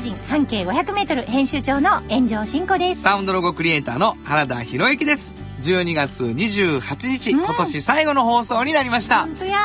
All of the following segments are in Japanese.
ガジン半径 500m 編集長の炎上真子です。サウンドロゴクリエイターの原田博之です。12月28日、うん今年最後の放送になりました。本当や。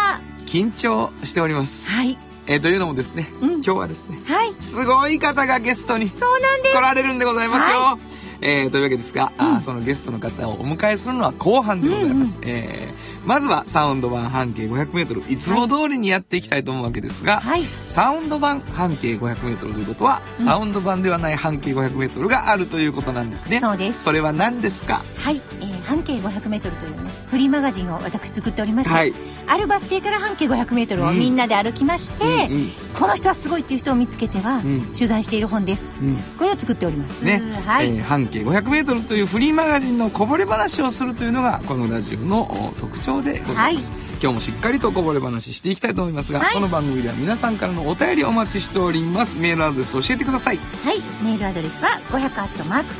緊張しております。はい。えーというのもですね、うん今日はですね、はい。すごい方がゲストにそうなんです。来られるんでございますよ。はえーというわけですが、あーそのゲストの方をお迎えするのは後半でございます。えーまずはサウンド版半径 500m いつも通りにやっていきたいと思うわけですが、はい。サウンド版半径 500m ということは、サウンド版ではない半径 500m があるということなんですね。そうですそれは何ですか？はい。えー半径 500m というね、フリーマガジンを私作っておりまして、はい。あるバス停から半径 500m をみんなで歩きまして、うんうん。この人はすごいっていう人を見つけては、うん。取材している本です。うん。これを作っております。ね、はい。えー半径 500m というフリーマガジンのこぼれ話をするというのがこのラジオのお特徴でございます、今日もしっかりとこぼれ話していきたいと思いますが、はい。この番組では皆さんからのお便りをお待ちしております。メールアドレス教えてください。はい。メールアドレスは500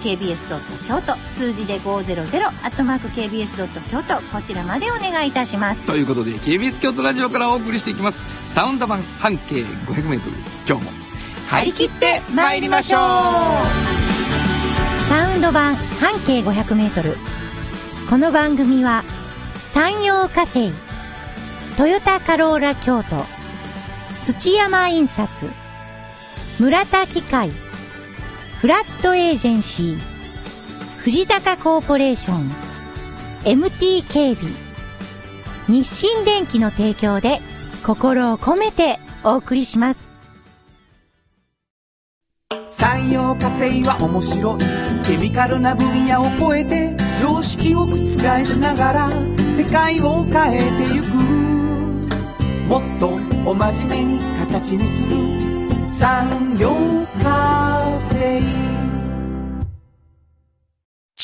KBS 京都。数字で500 KBS 京都。こちらまでお願いいたします。ということで KBS 京都ラジオからお送りしていきます。サウンド版半径 500m 今日も。張り切って参りましょう。サウンド版半径 500m この番組は山陽火星トヨタカローラ京都土山印刷村田機械フラットエージェンシー藤高コーポレーション MT 警備日清電機の提供で心を込めてお送りします。産業化成は面白い。ケミカルな分野を超えて常識を覆しながら世界を変えてゆく。もっとお真面目に形にする。産業化成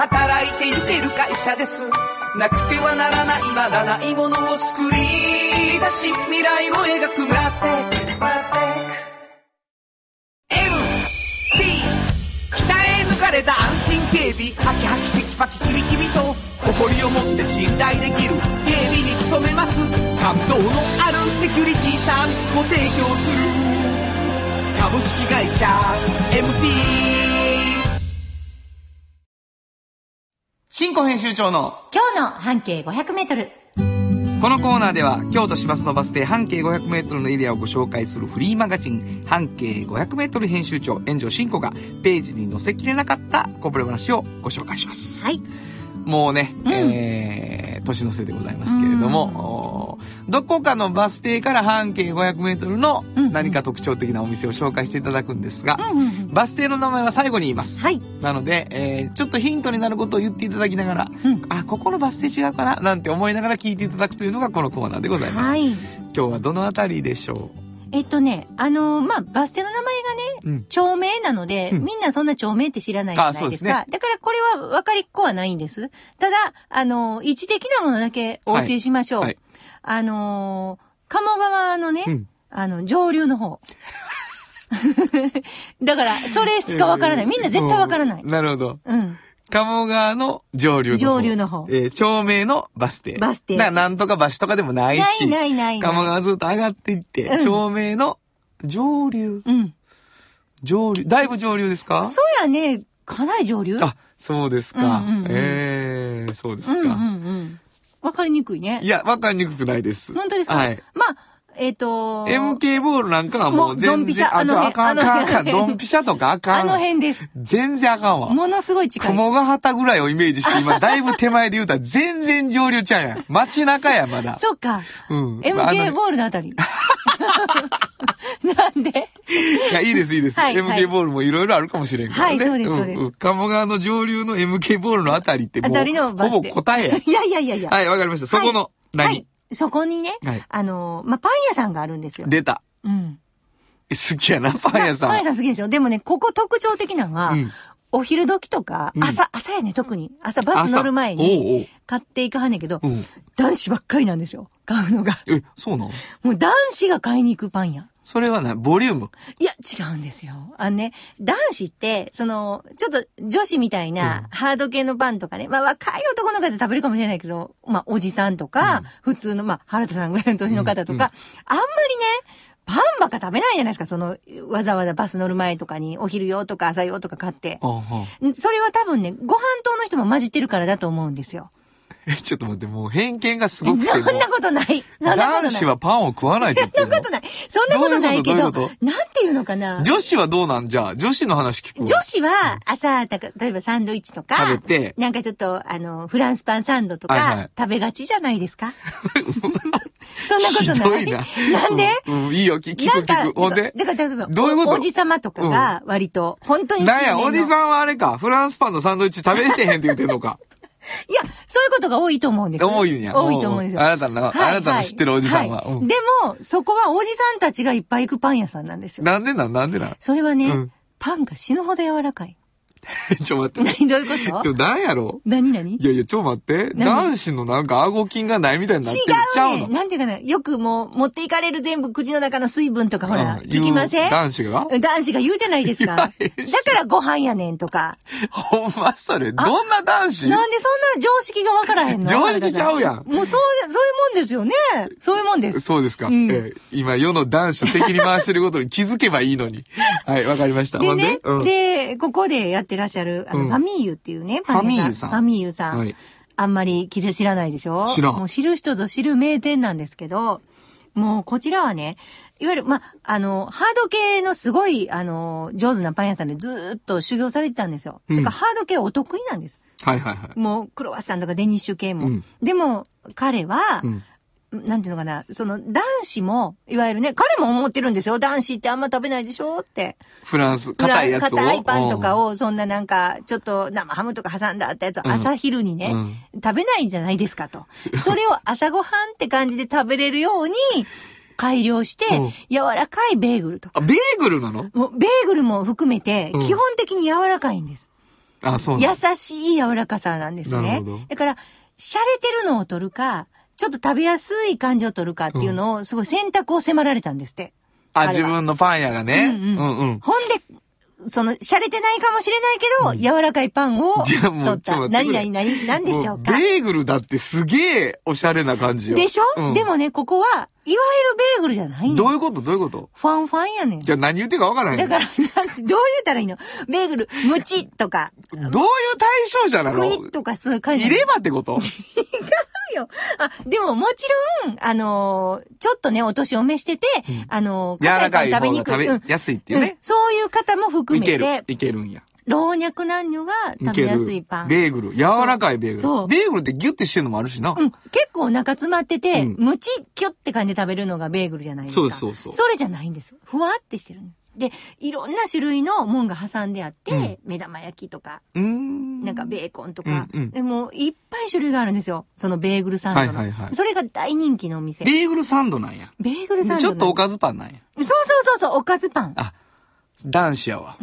働いてゆける会社です。なくてはならないまだないものを作り出し未来を描く。村テック村テック MT 鍛え抜かれた安心警備。ハキハキテキパキキビキビと誇りを持って信頼できる。警備に努めます。感動のあるセキュリティサービスも提供する。株式会社 MT 新庫編集長の今日の半径 500m このコーナーでは京都市バスのバス停半径 500m のエリアをご紹介するフリーマガジン半径 500m 編集長炎上真子がページに載せきれなかったこぼれ話をご紹介します。はい。もうね、うんえー、年の瀬でございますけれども、どこかのバス停から半径 500m のうん何か特徴的なお店を紹介していただくんですが、バス停の名前は最後に言います。はい。なので、えーちょっとヒントになることを言っていただきながら、うんあ、ここのバス停違うかな？なんて思いながら聞いていただくというのがこのコーナーでございます。はい。今日はどのあたりでしょえっとね、あのーまあ、バス停の名前がね、うん町名なので、うんみんなそんな町名って知らないじゃないですか。すねだからこれは分かりっこはないんです。ただ、あのー位置的なものだけお教えしましょう。はいはいあのー鴨川のね、うんあの、上流の方。だから、それしか分からない。みんな絶対分からない。なるほど。うん。鴨川の上流の方。上流の方えー町名のバス停。バス停だからなんとか橋とかでもないし。ないないない鴨川ずっと上がっていって、うん町名の上流。うん。上流。だいぶ上流ですか？そうやね、かなり上流？あ、そうですか。うんうんうんええそうですか。うんうんうん。分かりにくいね。いや、わかりにくくないです。本当ですか？はい。まあ、えっ、と MK ボールなんかはもう全然、あ、ちょ、あのあかんあかんあかん。あの辺ドンピシャとかあかん。あの辺です。全然あかんわ。ものすごい近い。雲ヶ畑ぐらいをイメージして、今、だいぶ手前で言うたら全然上流ちゃうやん。街中や、まだ。そっか。うん。MK ボールのあたり。なんで？いや、いいです、いいです。はいはい MK ボールもいろいろあるかもしれんからね。はいそうですそうですんん鴨川の上流の MK ボールのあたりってもう、あたりのバス停ほぼ答えや。いやいやいやいや。はい、わかりました。そこの、は何、い。そこにね、はいあの、まあ、パン屋さんがあるんですよ。出た。うん。好きやな、パン屋さん。パン屋さん好きですよ。でもね、ここ特徴的なのは、うんお昼時とか、うん朝、朝やね、特に。朝バス乗る前朝おうおうに、買っていかはんねんけど、うん。男子ばっかりなんですよ。買うのが。え、そうなの？もう男子が買いに行くパン屋。それはな、ボリューム？いや、違うんですよ。あのね、男子って、その、ちょっと女子みたいな、ハード系のパンとかね、まあ若い男の方で食べるかもしれないけど、まあおじさんとか、普通の、まあ原田さんぐらいの年の方とか、あんまりね、パンばっか食べないじゃないですか、その、わざわざバス乗る前とかに、お昼用とか朝用とか買って。それは多分ね、ご飯党の人も混じってるからだと思うんですよ。え、ちょっと待って、もう偏見がすごくて。そんなことない。男子はパンを食わないってそんなことない。そんなことないけど、なんていうのかな？女子はどうなん？じゃあ女子の話聞く？わ女子は朝、たか例えばサンドイッチとか、食べてなんかちょっと、あの、フランスパンサンドとか、はいはい食べがちじゃないですか？そんなことない？な。なんで、うん、うんいいよ、聞聞く聞く。ほんで？だから例えば、どういうこと？おおじさまとかが割と、本当になんや、おじん。さんはあれか、フランスパンのサンドイッチ食べれてへんって言ってんのか。いや、そういうことが多いと思うんです。多いんや。多いと思うんですよ。あなたのあなたの知ってるおじさんは。うん。でも、そこはおじさんたちがいっぱい行くパン屋さんなんですよ。なんでなんなんでなん？それはね、うん。パンが死ぬほど柔らかい。ちょ待って。何 どういうこと？ちょ、なんやろ？何何？いやいや、ちょ待って。何？男子のなんか顎筋がないみたいになってる。違うね。うのなんていうかな。よくもう持っていかれる全部口の中の水分とかほら、うん聞きません？男子が？男子が言うじゃないですか。だからご飯やねんとか。ほんまそれ、どんな男子？なんでそんな常識がわからへんの？常識ちゃうやんもうそう、そういうもんですよね。そういうもんです。そうですか。うんえー今、世の男子を敵に回してることに気づけばいいのに。はい、わかりました。でねで、、うん。で、ここでやってらっしゃる、あの、うんファミーユっていうね、ファミーユさんファミーユさん。はいあんまり知らないでしょ？知らんもう知る人ぞ知る名店なんですけど、もうこちらはね、いわゆる、ま、あの、ハード系のすごい、あの、上手なパン屋さんでずーっと修行されてたんですよ。うんだからハード系お得意なんです。はいはいはい。もう、クロワッサンとかデニッシュ系も。うんでも、彼は、うん。なんていうのかな、その、男子も、いわゆるね、彼も思ってるんですよ。男子ってあんま食べないでしょ？って。フランス、硬いやつを。硬いパンとかを。を、そんななんか、ちょっと生ハムとか挟んだってやつをうん朝昼にね、うん食べないんじゃないですかと。それを朝ごはんって感じで食べれるように改良してうん、柔らかいベーグルとか。あ、ベーグルなの？もうベーグルも含めて、うん基本的に柔らかいんです。あ、そうな優のしい柔らかさなんですね。だから、洒落てるのを取るか、ちょっと食べやすい感じを取るかっていうのを、すごい選択を迫られたんですって。あ、自分のパン屋がね。うんうんうんうん。ほんで、その、洒落てないかもしれないけど、柔らかいパンを取った。ちょっと待って何くれ々何何でしょうかもベーグルだってすげえおしゃれな感じよ。でしょ、うんでもね、ここは、いわゆるベーグルじゃないの。どういうこと？どういうこと？ファンファンやねん。じゃあ何言ってるかわからへん。だから、どう言ったらいいの？ベーグル、ムチとか、どういう対象者なクの？イッとかそういう感じ。いればってこと？よ。あ、でももちろん、あのーちょっとね、お年を召してて、あのー柔らかい食べにくい。食べやすいっていううんね。そういう方も含いけめてる。、いけるんや。老若男女が食べやすいパン。ベーグル。柔らかいベーグル。そうベーグルってギュッてしてるのもあるしな。うん。結構お腹詰まってて、うんムチキュって感じで食べるのがベーグルじゃないですか。そうそうそうそれじゃないんですよ。ふわってしてるんでいろんな種類のもんが挟んであって、うん目玉焼きとか。なんかベーコンとか、うんうんでもいっぱい種類があるんですよ。そのベーグルサンドの。はいはいはいそれが大人気のお店。ベーグルサンドなんや。ベーグルサンドでちょっとおかかずパンなんや。そうそうそうそう、おかずパン。あ、男子やわ。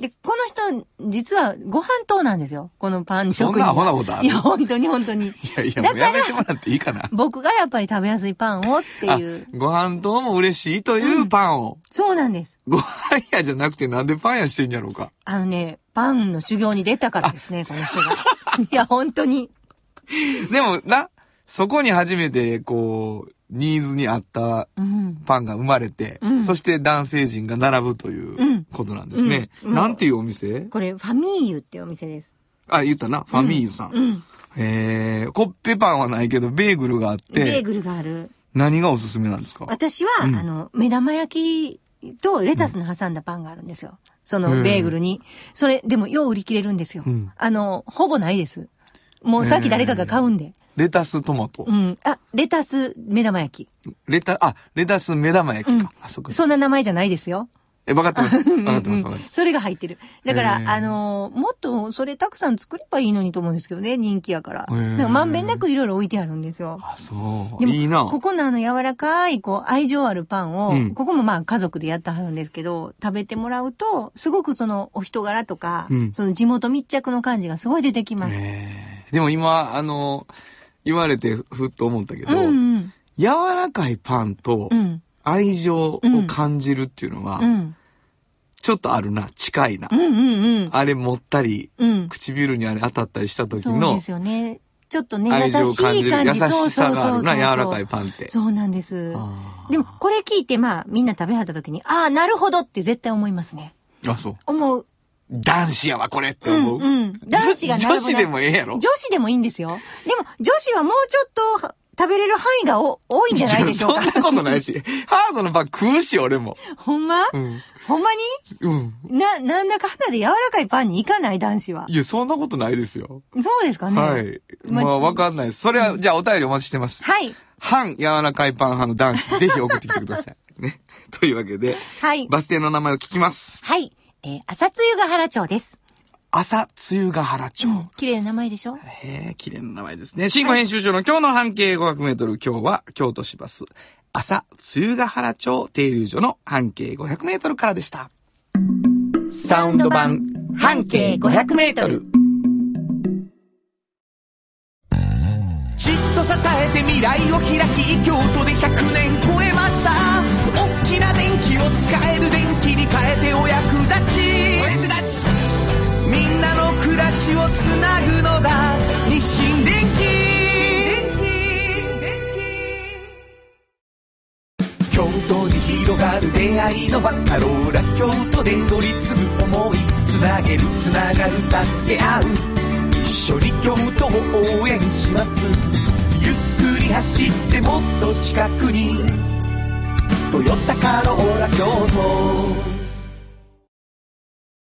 で、この人、実はご飯党なんですよ。このパン職人。そんなアホなことある？いや、本当に本当に。いやいや、もうやめてもらっていいかな。僕がやっぱり食べやすいパンをってあいう。ご飯とも嬉しいというパンを。そうなんです。ご飯屋じゃなくてなんでパン屋してんやろうか。あのね、パンの修行に出たからですね、この人が。いや、本当に。でもな、そこに初めて、こう、ニーズに合ったうん。パンが生まれて、うんそして男性陣が並ぶといううんことなんですね。うんなんていうお店？これ、ファミーユっていうお店です。あ、言ったな。ファミーユさん。うん。えー、コッペパンはないけど、ベーグルがあって、ベーグルがある。何がおすすめなんですか？私は、うんあの、目玉焼きとレタスの挟んだパンがあるんですよ。そのベーグルに。それ、でも、よう売り切れるんですよ。うんあの、ほぼないです。もうさっき誰かが買うんで。レタストマトう。ん。あ、レタス目玉焼き。レタ、あ、レタス目玉焼きうんか。あ、そっか。そんな名前じゃないですよ。え、わかってます。わかってます、わかってます。それが入ってる。だからあのーもっとそれたくさん作ればいいのにと思うんですけどね、人気やから。へーだからまんべんなくいろいろ置いてあるんですよ。あ、そう。でもいいな。ここのあの柔らかい、こう、愛情あるパンを、うんここもまあ家族でやってはるんですけど、食べてもらうと、すごくそのお人柄とか、うんその地元密着の感じがすごい出てきます。えーでも今、あの、言われてふっと思ったけうど、んうん。柔らかいパンとうん。愛情を感じるっていうのはう、ん。ちょっとあるな、近いなう。んうんうん。あれ持ったり、うん。唇にあれ当たったりした時そうのですよね。ちょっとね、優し感じる優い感じ。しさがあるな、柔そうそうそうそうらかいパンって。そうなんです。でも、これ聞いて、まあ、みんな食べはった時に、ああ、なるほどって絶対思いますね。あ、そう。思う。男子やわ、これってうん、思う。うん。男子が。女子でもええやろ女子でもいいんですよ。でも、女子はもうちょっと食べれる範囲がお多いんじゃないでしょうか。そんなことないし。ハードのパン食うし、俺も。ほんま、うん。ほんまに？うん。な、なんだかんだで柔らかいパンに行かない男子は。いや、そんなことないですよ。そうですかね。はい。ままあ、わかんないです。それは、じゃあお便りお待ちしてます。はい。半柔らかいパン派の男子、ぜひ送ってきてください。ね。というわけで、はい。バス停の名前を聞きます。はい。えー、朝露ヶ原町です。朝露ヶ原町。うん。綺麗な名前でしょ？へえ、綺麗な名前ですね。新語編集長の今日の半径500メートル。今日は京都市バス、朝露ヶ原町停留所の半径500メートルからでした。サウンド版半径500メートル。じっと支えて未来を開き京都で100年超えました大きな電気を使える電気に変えてお役立ち。お役立ちみんなの暮らしをつなぐのだ。日清電気京都に広がる出会いのバカローラ京都で乗り継ぐ思い。つなげるつながる助け合う。一緒に京都を応援します。ゆっくり走ってもっと近くに「トヨタカローラ京都」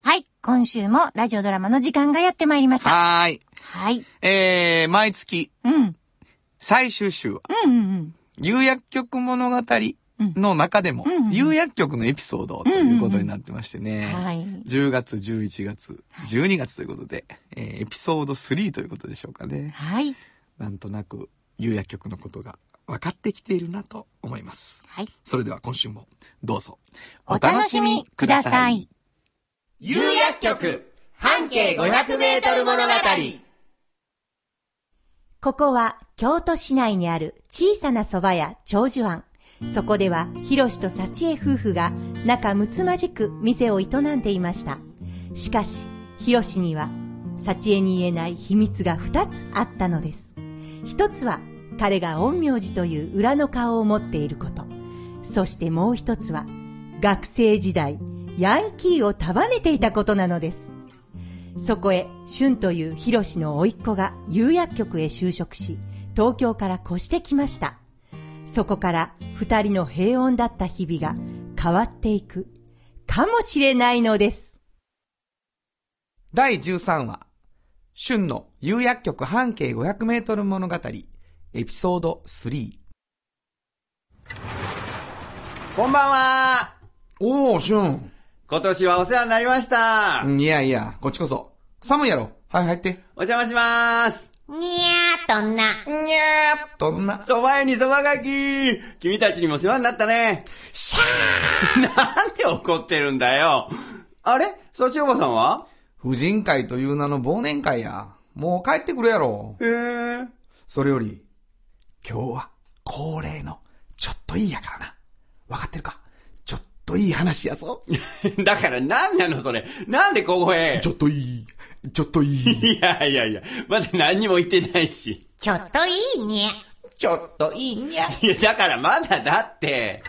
はい。今週もラジオドラマの時間がやってまいりました。はーい。はい。えー、毎月うん。最終週は、うんうんうん。有薬局物語の中でもうんうん、有薬局のエピソードということになってましてね。はい。10月、11月、12月ということで、えーエピソード3ということでしょうかね。はい。なんとなく、有薬局のことが分かってきているなと思います。はい。それでは今週も、どうぞ。お楽しみください。有薬局半径500メートル物語ここは京都市内にある小さな蕎麦屋長寿庵。そこでは、ひろしと幸恵夫婦が仲睦まじく店を営んでいました。しかし、ひろしには、幸恵に言えない秘密が二つあったのです。一つは、彼が陰陽師という裏の顔を持っていること。そしてもう一つは、学生時代、ヤンキーを束ねていたことなのです。そこへ、春というヒロシの甥っ子が有薬局へ就職し、東京から越してきました。そこから二人の平穏だった日々が変わっていく、かもしれないのです。第13話、春の有薬局半径500メートル物語、エピソード3。こんばんはおー、春。今年はお世話になりましたいやいや、こっちこそ。寒いやろ。はい、入って。お邪魔しますにゃーとんな。にゃーっとんな。蕎麦屋に蕎麦がき君たちにも世話になったねシャーなんで怒ってるんだよあれ？そっちおばさんは？婦人会という名の忘年会や。もう帰ってくるやろ。へえ。それより、今日は恒例のちょっといいやからな。わかってるか？ちょっといい話やぞ。だから何なのそれ。なんでここへ？ちょっといい。ちょっといい。いやいやいや、まだ何にも言ってないし。ちょっといいにゃ。ちょっといいにゃ。いや、だからまだだって。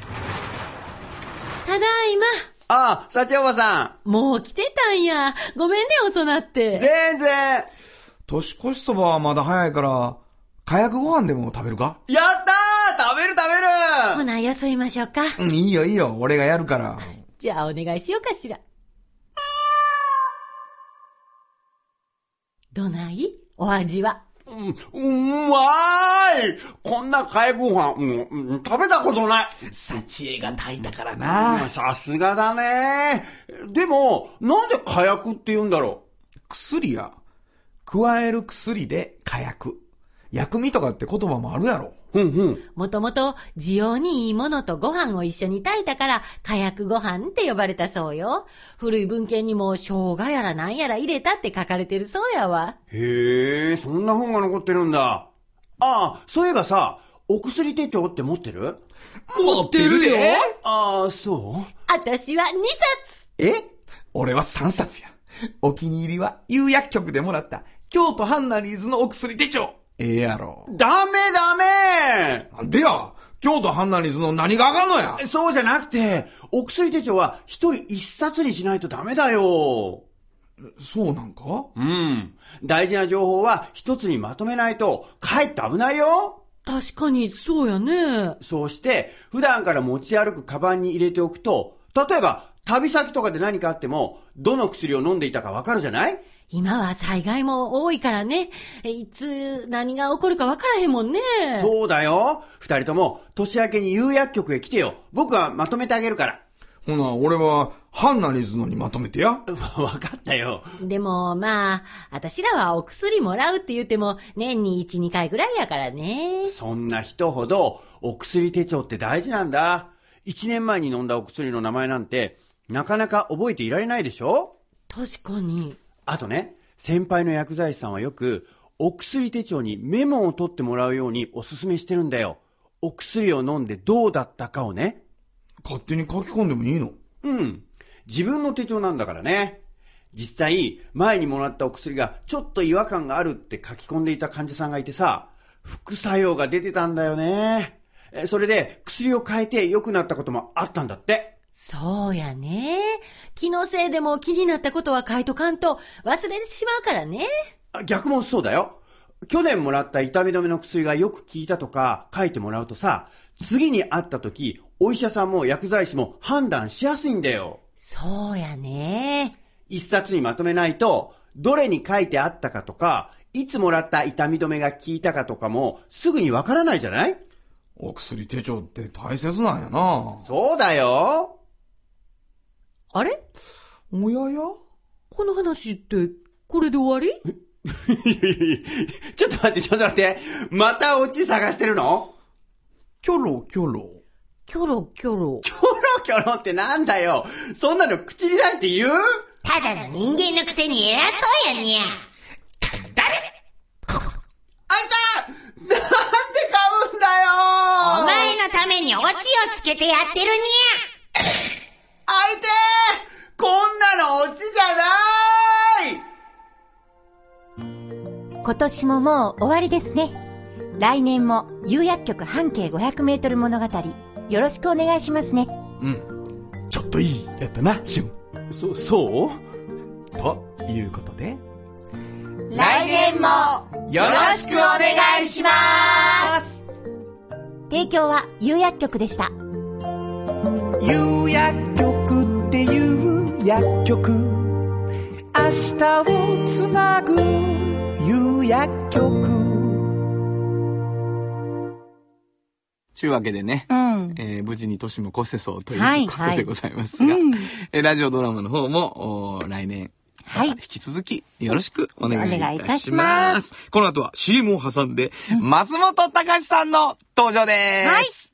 ただいま。ああ、幸おばさもう来てたんや。ごめんね、遅なっん。て。全然。年越しそばはまだ早いから、火薬ご飯でも食べるか？やったー食べる食べるほな、よそいましょうか。うん、いいよいいよ。俺がやるから。じゃあ、お願いしようかしら。どない？お味は？うん、うまいこんなかえご飯、うんうん食べたことない。幸恵が炊いたからうんな。さすがだね。でも、なんで火薬って言うんだろ薬や。加える薬で火薬。薬味とかって言葉もあるやろ。う。うんうん。もともと、需要にいいものとご飯を一緒に炊いたから、火薬ご飯って呼ばれたそうよ。古い文献にも、生姜やらなんやら入れたって書かれてるそうやわ。へえ、そんな本が残ってるんだ。ああ、そういえばさ、お薬手帳って持ってる？持ってるでああ、そう？私は2冊え？俺は3冊や。お気に入りは、有薬局でもらった、京都ハンナリーズのお薬手帳。ええやろ。ダメダメなんでや？京都ハンナリーズの何があかんのや？そうじゃなくて、お薬手帳は一人一冊にしないとダメだよ。そうなんか？うん。大事な情報は一つにまとめないと、かえって危ないよ。確かに、そうやね。そうして、普段から持ち歩くカバンに入れておくと、例えば、旅先とかで何かあっても、どの薬を飲んでいたかわかるじゃない？今は災害も多いからね。いつ何が起こるか分からへんもんね。そうだよ。二人とも、年明けに有薬局へ来てよ。僕はまとめてあげるから。ほな、俺は、ハンナリーズのにまとめてや。わかったよ。でも、まあ、私らはお薬もらうって言っても、年に1、2回ぐらいやからね。そんな人ほど、お薬手帳って大事なんだ。一年前に飲んだお薬の名前なんて、なかなか覚えていられないでしょ？確かに。あとね、先輩の薬剤師さんはよく、お薬手帳にメモを取ってもらうようにお勧めしてるんだよ。お薬を飲んでどうだったかをね。勝手に書き込んでもいいの？うん。自分の手帳なんだからね。実際、前にもらったお薬がちょっと違和感があるって書き込んでいた患者さんがいてさ、副作用が出てたんだよね。えそれで薬を変えて良くなったこともあったんだって。そうやね。気のせいでも気になったことは書いとかんと忘れてしまうからね。あ逆もそうだよ。去年もらった痛み止めの薬がよく効いたとか書いてもらうとさ、次に会った時、お医者さんも薬剤師も判断しやすいんだよ。そうやね。一冊にまとめないと、どれに書いてあったかとか、いつもらった痛み止めが効いたかとかも、すぐにわからないじゃない？お薬手帳って大切なんやな。そうだよ。あれ？おやや？この話って、これで終わり？ちょっと待って、ちょっと待って。またオチ探してるの？キョロキョロ。キョロキョロ。キョロキョロってなんだよ。そんなの口に出して言う？ただの人間のくせに偉そうやにゃ。あいたなんで買うんだよ？お前のためにオチをつけてやってるにあいてこんなのオチじゃない今年ももう終わりですね。来年も有薬局半径500メートル物語、よろしくお願いしますね。うん。ちょっといいやったな、シュン。そ、そう？ということで、来年もよろしくお願いします提供は有薬局でした。有薬局薬局。明日をつなぐ有薬局。ちゅうわけでね、うん。えー無事に年も越せそうというはいことでございますが、うん。えーラジオドラマの方も、来年、はい。引き続きよろしくお願いいたしたしま。ます。この後は CM を挟んで、松本隆さんの登場です。う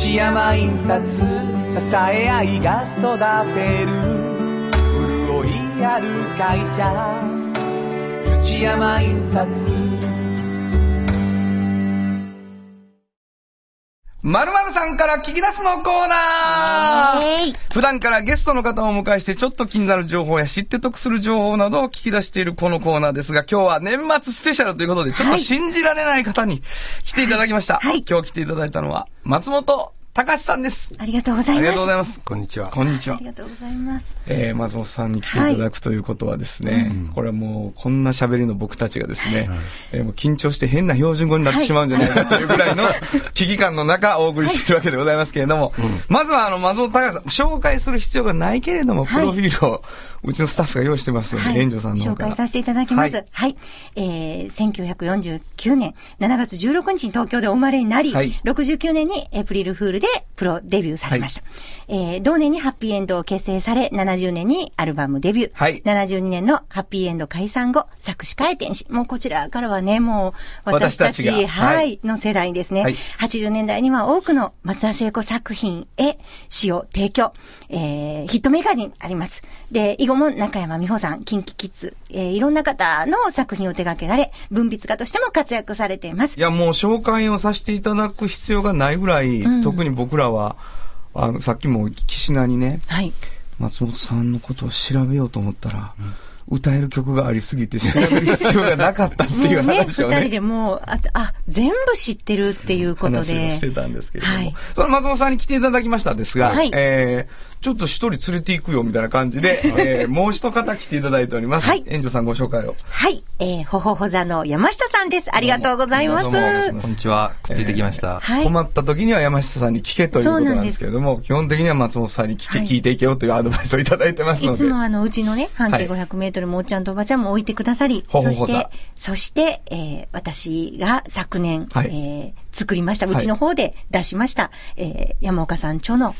土山印刷支え合いが育てる。潤いある会社土山印刷。まるまるさんから聞き出すのコーナー。普段からゲストの方をお迎えしてちょっと気になる情報や知って得する情報などを聞き出しているこのコーナーですが、今日は年末スペシャルということで、ちょっと信じられない方に来ていただきました。はい。今日来ていただいたのは、松本隆さんです。ありがとうございます。ありがとうございます。こんにちは。こんにちはあり。がとうございます。えー、松本さんに来ていただくということはですね、これはもう、こんな喋りの僕たちがですね、えーもう緊張して変な標準語になってしまうんじゃないかというぐらいの危機感の中、お送りしているわけでございますけれども、まずは、あの、松本隆さん、紹介する必要がないけれども、プロフィールを、うちのスタッフが用意してますので、はいさんの。紹介させていただきます。ははいい。えー、1949年7月16日に東京でお生まれになり、はい69年にエプリルフールでプロデビューされました。えー、同年にハッピーエンドを結成され、70年にアルバムデビュー。はい72年のハッピーエンド解散後、作詞回転し、もうこちらからはね、もう私たち、私たちがはい、はいの世代ですね。はい80年代には多くの松田聖子作品へ詩を提供、えー、ヒットメーカーにあります。で、以後も中山美穂さん、キンキキッズ、えー、いろんな方の作品を手掛けられ、文筆家としても活躍されていますい。や、もう紹介をさせていただく必要がないぐらい、うん特に僕らは、あの、さっきも岸名にね、はい。松本さんのことを調べようと思ったら、歌える曲がありすぎて調べる必要がなかったっていう話をね。二人でもう、あ、あ、全部知ってるっていうこと話で。をしてたんですけれども、はいその松本さんに来ていただきましたですが、はいえー、ちょっと一人連れて行くよみたいな感じで、えー、もう一方来ていただいております。はい園長さんご紹介を。はい。えー、ほほほ座の山下さんです。ありがとうございます。こんにちは。くっついてきました。はい。困った時には山下さんに聞けということなんですけれども、基本的には松本さんに聞け、はい聞いていけよというアドバイスをいただいてますので。いつもあの、うちのね、半径はい500メートルもおっちゃんとおばちゃんも置いてくださり、ほほほ座そして、そして、えー私が昨年、はいえー作りました、うちの方で出しました、えー山岡さん著の、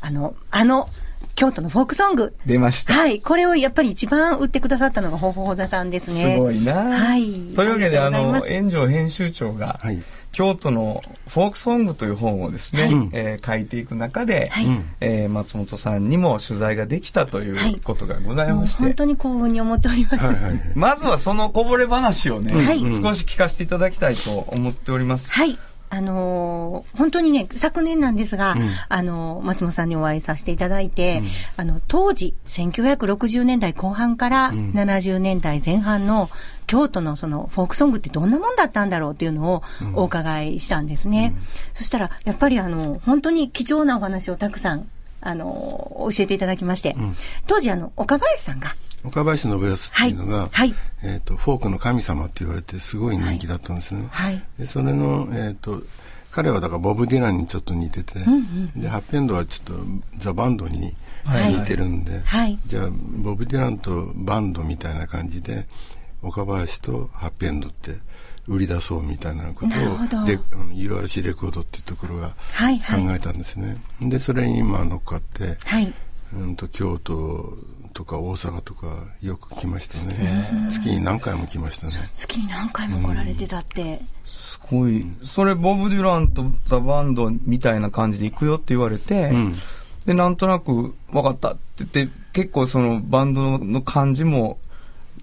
あの、あの、京都のフォークソング。出ました。はい。これをやっぱり一番売ってくださったのがほほほ座さんですね。すごいなはい。というわけで、あの、炎上編集長が、はい京都のフォークソングという本をですね、はいえー書いていく中で、はいえー松本さんにも取材ができたといはいうことがございまして、本当に幸運に思っております。はいはい。まずはそのこぼれ話をね、はい少し聞かせていただきたいと思っております。はい。あのー本当にね、昨年なんですが、ん。あのー松本さんにお会いさせていただいて、あの、当時、1960年代後半からん。70年代前半の京都のそのフォークソングってどんなもんだったんだろうっていうのをお伺いしたんですね。そしたら、やっぱりあの、本当に貴重なお話をたくさん、あのー教えていただきまして、ん。当時あの、岡林さんが、岡林信康っていうのが、はいはい。えっ、と、フォークの神様って言われてすごい人気だったんですね。はい。で、それの、えっ、と、彼はだからボブ・ディランにちょっと似てて、で、ハッピーエンドはちょっとザ・バンドにはい。似てるんで、はい。じゃあ、ボブ・ディランとバンドみたいな感じで、岡林とハッピーエンドって売り出そうみたいなことをで URC レコードっていうところがはいはい。考えたんですね。で、それに今乗っかって、はい。うんと京都とか大阪とかよく来ましたね。月に何回も来ましたね。月に何回も来られてたって。すごい。それ、ボブ・デュランとザ・バンドみたいな感じで行くよって言われて、うんで、なんとなく、分かったって言って、結構そのバンドの感じも、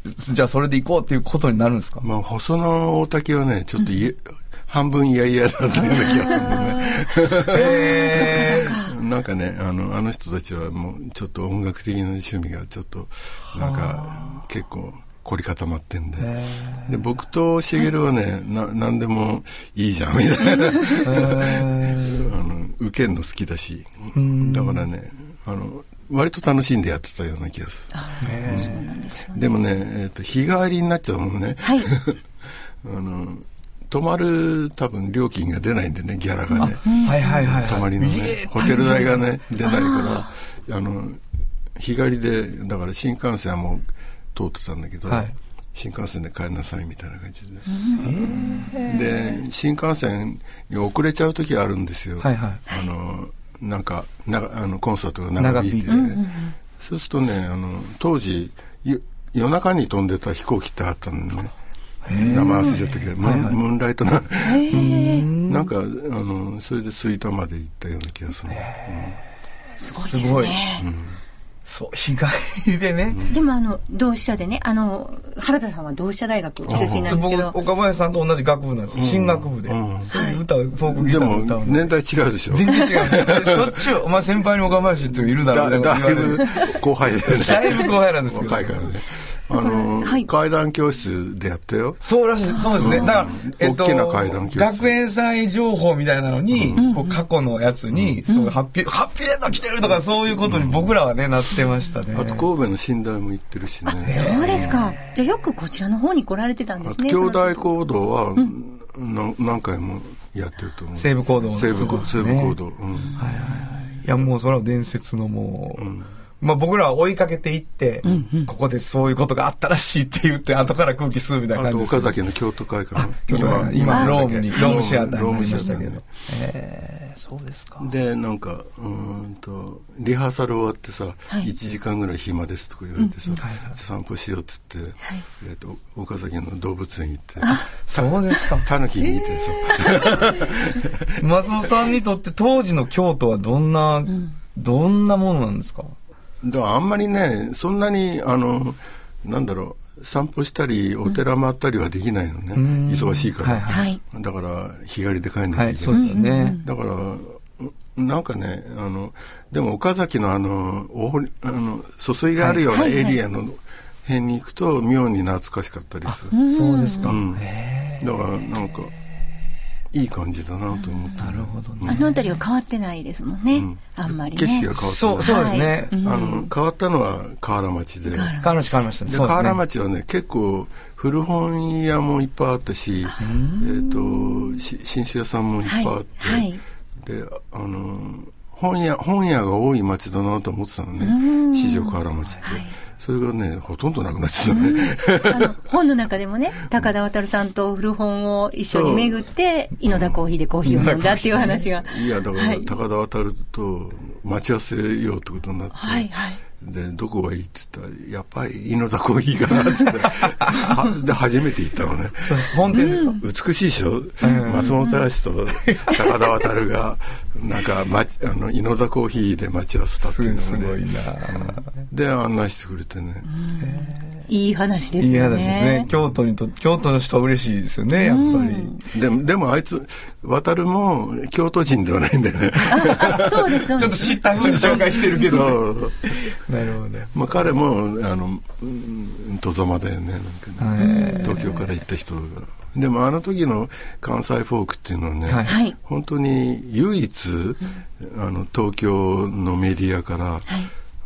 じゃあそれで行こうっていうことになるんですか？まあ、細野大竹はね、ちょっといえ、半分嫌々だったような気がするんでね。えなんかね、あの、あの人たちはもうちょっと音楽的な趣味がちょっと、なんか、結構凝り固まってんで。で、僕と茂はね、な、なんでもいいじゃん、みたいな。あの、受けるの好きだし。だからね、あの、割と楽しんでやってたような気がする。でもね、えっ、と、日替わりになっちゃうのね。はい。あの、泊まる多分料金が出ないんでね、ギャラがね。はいはいはいはい。泊まりのいねえ、ホテル代がね、出ないから、あの、日帰りで、だから新幹線はもう通ってたんだけど、はい新幹線で帰りなさいみたいな感じです。で、新幹線に遅れちゃう時あるんですよ。はいはいあの、なんか、なあのコンサートが長引いて、そうするとね、あの、当時、よ夜中に飛んでた飛行機ってあったのね。名前忘れちゃったけど、ムーンムーンライトな、なんか、あの、それで吹田まで行ったような気がする。すごいですすごいね。そう、日帰りでね。でもあの、同志社でね、あの、原田さんは同志社大学出身なんです僕けど、岡林さんと同じ学部なんですよ。進学部で。うんそれで歌う、フォークギでターを歌う。年代違うでしょ。全然違うしょっちゅう、お前先輩に岡林っていうのいるだろだうみたいなだいぶ後輩だよね。だいぶ後輩なんですけど。若いからね。あの、はい階段教室でやったよ。そうらしい、そうですね。だから、えっと、大きな階段教室学園祭情報みたいなのに、こう過去のやつに、そういうハッピー、ハッピーエンド来てるとかそういうことに僕らはね、なってましたね。あと神戸の寝台も行ってるしね。そうですか。じゃあよくこちらの方に来られてたんですね。兄弟行動は、な何回もやってると思う。西部行動も西部行西そうですね部行動。うんいや、もうそれは伝説のもう、まあ僕らは追いかけていって、ここでそういうことがあったらしいって言って、後から空気吸うみたいな感じですけど。岡崎の京都会館。今、今、今ロームに、ロームシアターに。なりましたけど。えー、そうですか。で、なんか、うーんと、リハーサル終わってさ、1時間ぐらい暇ですとか言われてさ、散歩しようっつって、えっと、岡崎の動物園行って、そうですか。タヌキ見てさ、松本さんにとって当時の京都はどんな、どんなものなんですか？だからあんまりね、そんなに、あの、なんだろう、散歩したり、お寺回ったりはできないのね。忙しいから。はいはい。だから、日帰りで帰んなきはい、ゃいけない。そうですよね。だから、なんかね、あの、でも岡崎のあの、お堀あの、疎水があるようなエリアの辺に行くと、妙に懐かしかったりする。そうですか。うん。だから、なんか、いい感じだなと思って。なるほどあの辺りは変わってないですもんね。あんまりね。景色が変わってないそう、そうですね。あの、変わったのは河原町で。変わりました、変わりましたね。河原町はね、結構、古本屋もいっぱいあったし、えっ、と、し新酒屋さんもいっぱいあって、はいはいで、あの、本屋、本屋が多い町だなと思ってたのね、四条河原町って。それがね、ほとんどなくなっちゃったね。あの、本の中でもね、高田渡さんと古本を一緒に巡って、井野田コーヒーでコーヒーを飲んだっていう話が。いや、だから、はい。高田渡ると待ち合わせようってことになって、はいはい。で、どこがいいって言ったら、やっぱり井の田コーヒーかなって。言って、はで、初めて行ったのね。本店ですか？美しいでしょ、松本隆と高田渡が、なんか、ま、あの、井の田コーヒーで待ち合わせたっていうのがね。すごいなで、案内してくれてね。いい話ですいいよね。話ですね。京都にと、京都の人は嬉しいですよね、やっぱり。でも、でもあいつ、渡るも京都人ではないんだよね。あそうです、ちょっと。知った風に紹介してるけそど。う。なるほど。まあ彼も、あの、うん戸ざまだよね、なんかね。東京から行った人が。でもあの時の関西フォークっていうのはね、はい。はい。本当に唯一、あの東京のメディアから、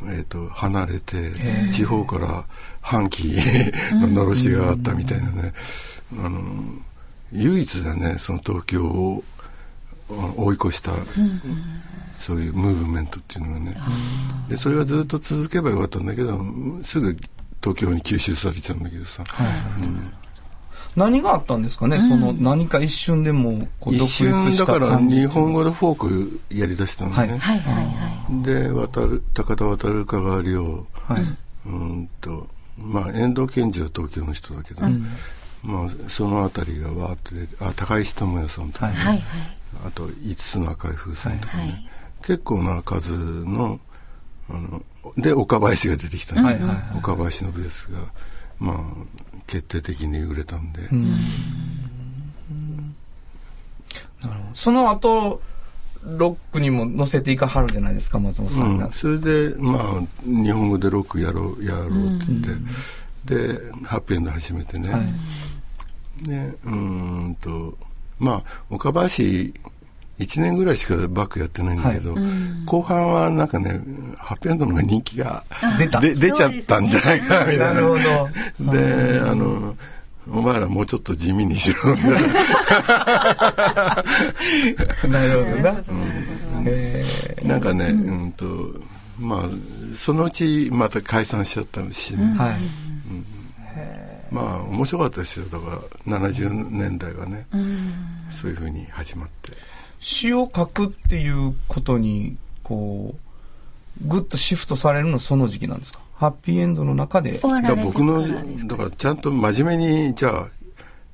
えー、と離れて地方から反旗ののろしがあったみたいなね、あの唯一だねその東京をあ追い越した、そういうムーブメントっていうのがね。でそれがずっと続けばよかったんだけどすぐ東京に吸収されちゃうんだけどさ、何があったんですかね、その何か一瞬でもこう独一立した瞬だから日本語でフォークやりだしたのね、はい。はいはいはい。で渡る高田渡る香川亮はい。うーんとまあ遠藤健二は東京の人だけど、まあその辺りがわーって出てあ高石智也さんとかね、はいはい。あと5つの赤い風船とかね、はい結構な数のあので岡林が出てきたね、はいはいはい岡林のベースがまあ決定的に売れたんで、その後、ロックにも乗せていかはるじゃないですか、松本さんが。うん、それでまあ日本語でロックやろうやろうって言って、でハッピーエンド始めてね、はい。でうーんとまあ岡林1年ぐらいしかバックやってないんだけど、後半はなんかねハッピーエンドの方が人気が出たで出ちゃったんじゃないかなみたいな。なるほど。であのお前らもうちょっと地味にしろみたいな。なるほどな。へなんかね、うんとまあそのうちまた解散しちゃったしね。ーはい。まあ面白かったですよだから70年代はね、そういうふうに始まって詩を書くっていうことに、こう、ぐっとシフトされるのはその時期なんですか？ハッピーエンドの中で。僕のだからちゃんと真面目にじゃあ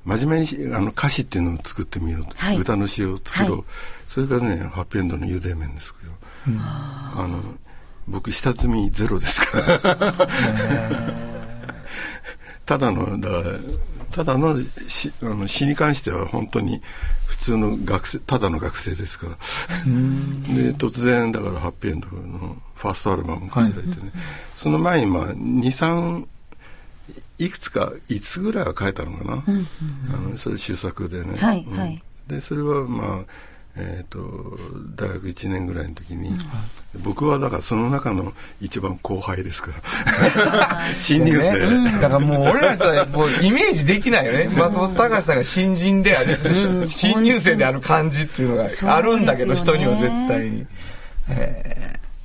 真面目にしあの歌詞っていうのを作ってみようと、はい。歌の詩を作ろう、はい。それがねハッピーエンドの茹で麺ですけど、あの僕下積みゼロですから。ただのだからただの詩あの詩に関しては本当に普通の学生ただの学生ですから。で突然だからハッピーエンドのファーストアルバムをかせられてね、その前にまあ23いくつか5つぐらいは書いたのかな、あのそれ終作でね、はいうん。はいでそれはまあえー、と大学1年ぐらいの時に、僕はだからその中の一番後輩ですから。新入生、ねだからもう俺らとはもうイメージできないよね。松本隆さんが新人である、うん。新入生である感じっていうのがあるんだけど、人には絶対に。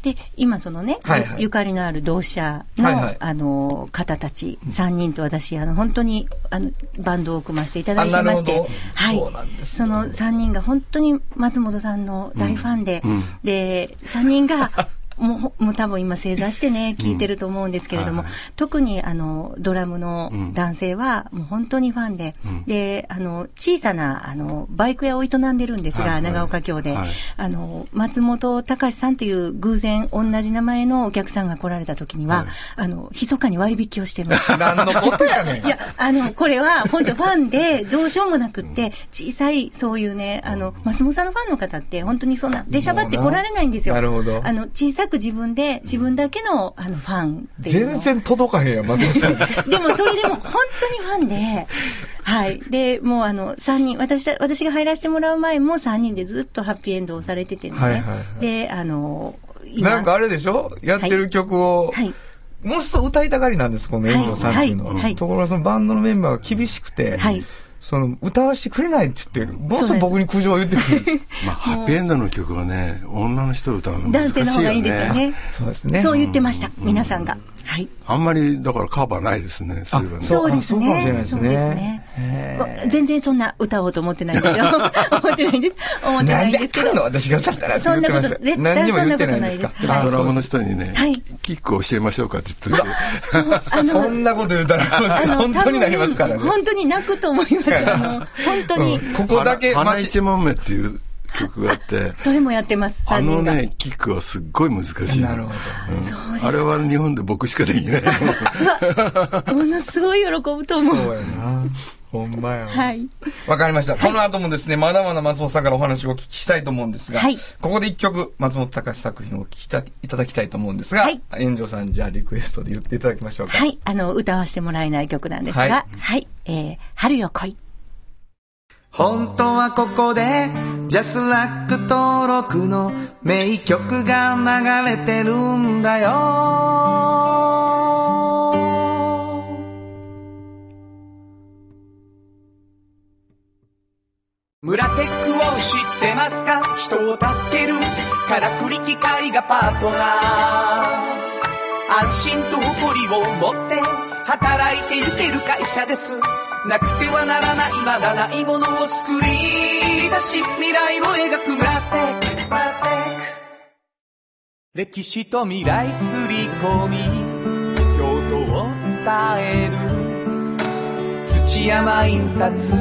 で、今そのね、はいはい。ゆかりのある同志社の、はいはい。あの、方たち、3人と私、あの、本当に、あの、バンドを組ませていただいてましてはい。そうなんですその3人が本当に松本さんの大ファンで、うんで、3人が、もうほ、もう多分今正座してね、聞いてると思うんですけれども、はいはい。特にあの、ドラムの男性は、もう本当にファンで、ん。で、あの、小さな、あの、バイク屋を営んでるんですが、はいはい。長岡京で、はい。あの、松本隆さんという偶然同じ名前のお客さんが来られた時には、はい。あの、密かに割引をしてました。何のことやねん。いや、あの、これは本当ファンでどうしようもなくって、小さいそういうね、あの、松本さんのファンの方って本当にそんな出しゃばって来られないんですよ。なるほど。あの、小さく自分で、自分だけの、あの、ファンっていうのを全然届かへんやん、松本さん。でもそれでも本当にファンで、はい。で、もうあの、3人、私た、私が入らせてもらう前も3人でずっとハッピーエンドをされててね。はいはいはいで、あの、今なんかあれでしょ？やってる曲を、はい。ものすごい歌いたがりなんです、この炎上さんっていうのは。はいはいところがそのバンドのメンバーが厳しくて、はいその歌わせてくれないって言って、ものすごい僕に苦情を言ってくるんです。まあ、ハッピーエンドの曲はね女の人歌うの難しいよね男性の方がいいですよね。そうですねそう言ってました、皆さんが。はい。あんまりだからカバーないですねそういえばねそうそうですね。あそうかもしれないですねそうですね全然そんな歌おうと思ってないんですよ。思ってないんです。思ってなないんですけど。あかんの？私が歌ったらそんなこと、言ってました。絶何にも言って対そんなことないんですか？ドラムの人にね、はいキック教えましょうかって言ってあのそんなこと言ったら、本当になりますからね。本当に泣くと思います。本当に、うんここだけ花一問目っていう曲があってそれもやってます、あ3人が。のねキックはすっごい難しいのなるほどあれは日本で僕しかできない ものすごい喜ぶと思う。そうやな。ほんまや。はい。わかりました。この後もですね、まだまだ松本さんからお話をお聞きしたいと思うんですが、はいここで一曲、松本隆作品をお聞きたいただきたいと思うんですが、はい炎上さん、じゃあリクエストで言っていただきましょうか。はい。あの、歌わせてもらえない曲なんですが、ははいい。えー、春よ来い。本当はここでジャスラック登録の名曲が流れてるんだよ。村テックを知ってますか？人を助ける。からくり機械がパートナー。安心と誇りを持って働いていける会社です。なくてはならない。まだないものを作り出し未来を描く。村テック村テック歴史と未来すり込み京都を伝える。土山印刷支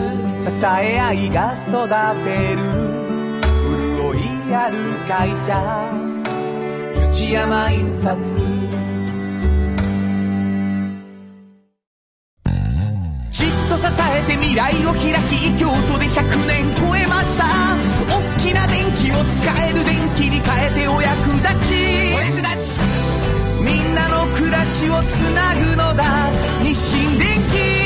え合いが育てる。潤いある会社。土山印刷支えて未来を開き京都で100年超えました。大きな電気を使える電気に変えてお役立ち。お役立ち。みんなの暮らしをつなぐのだ。日清電気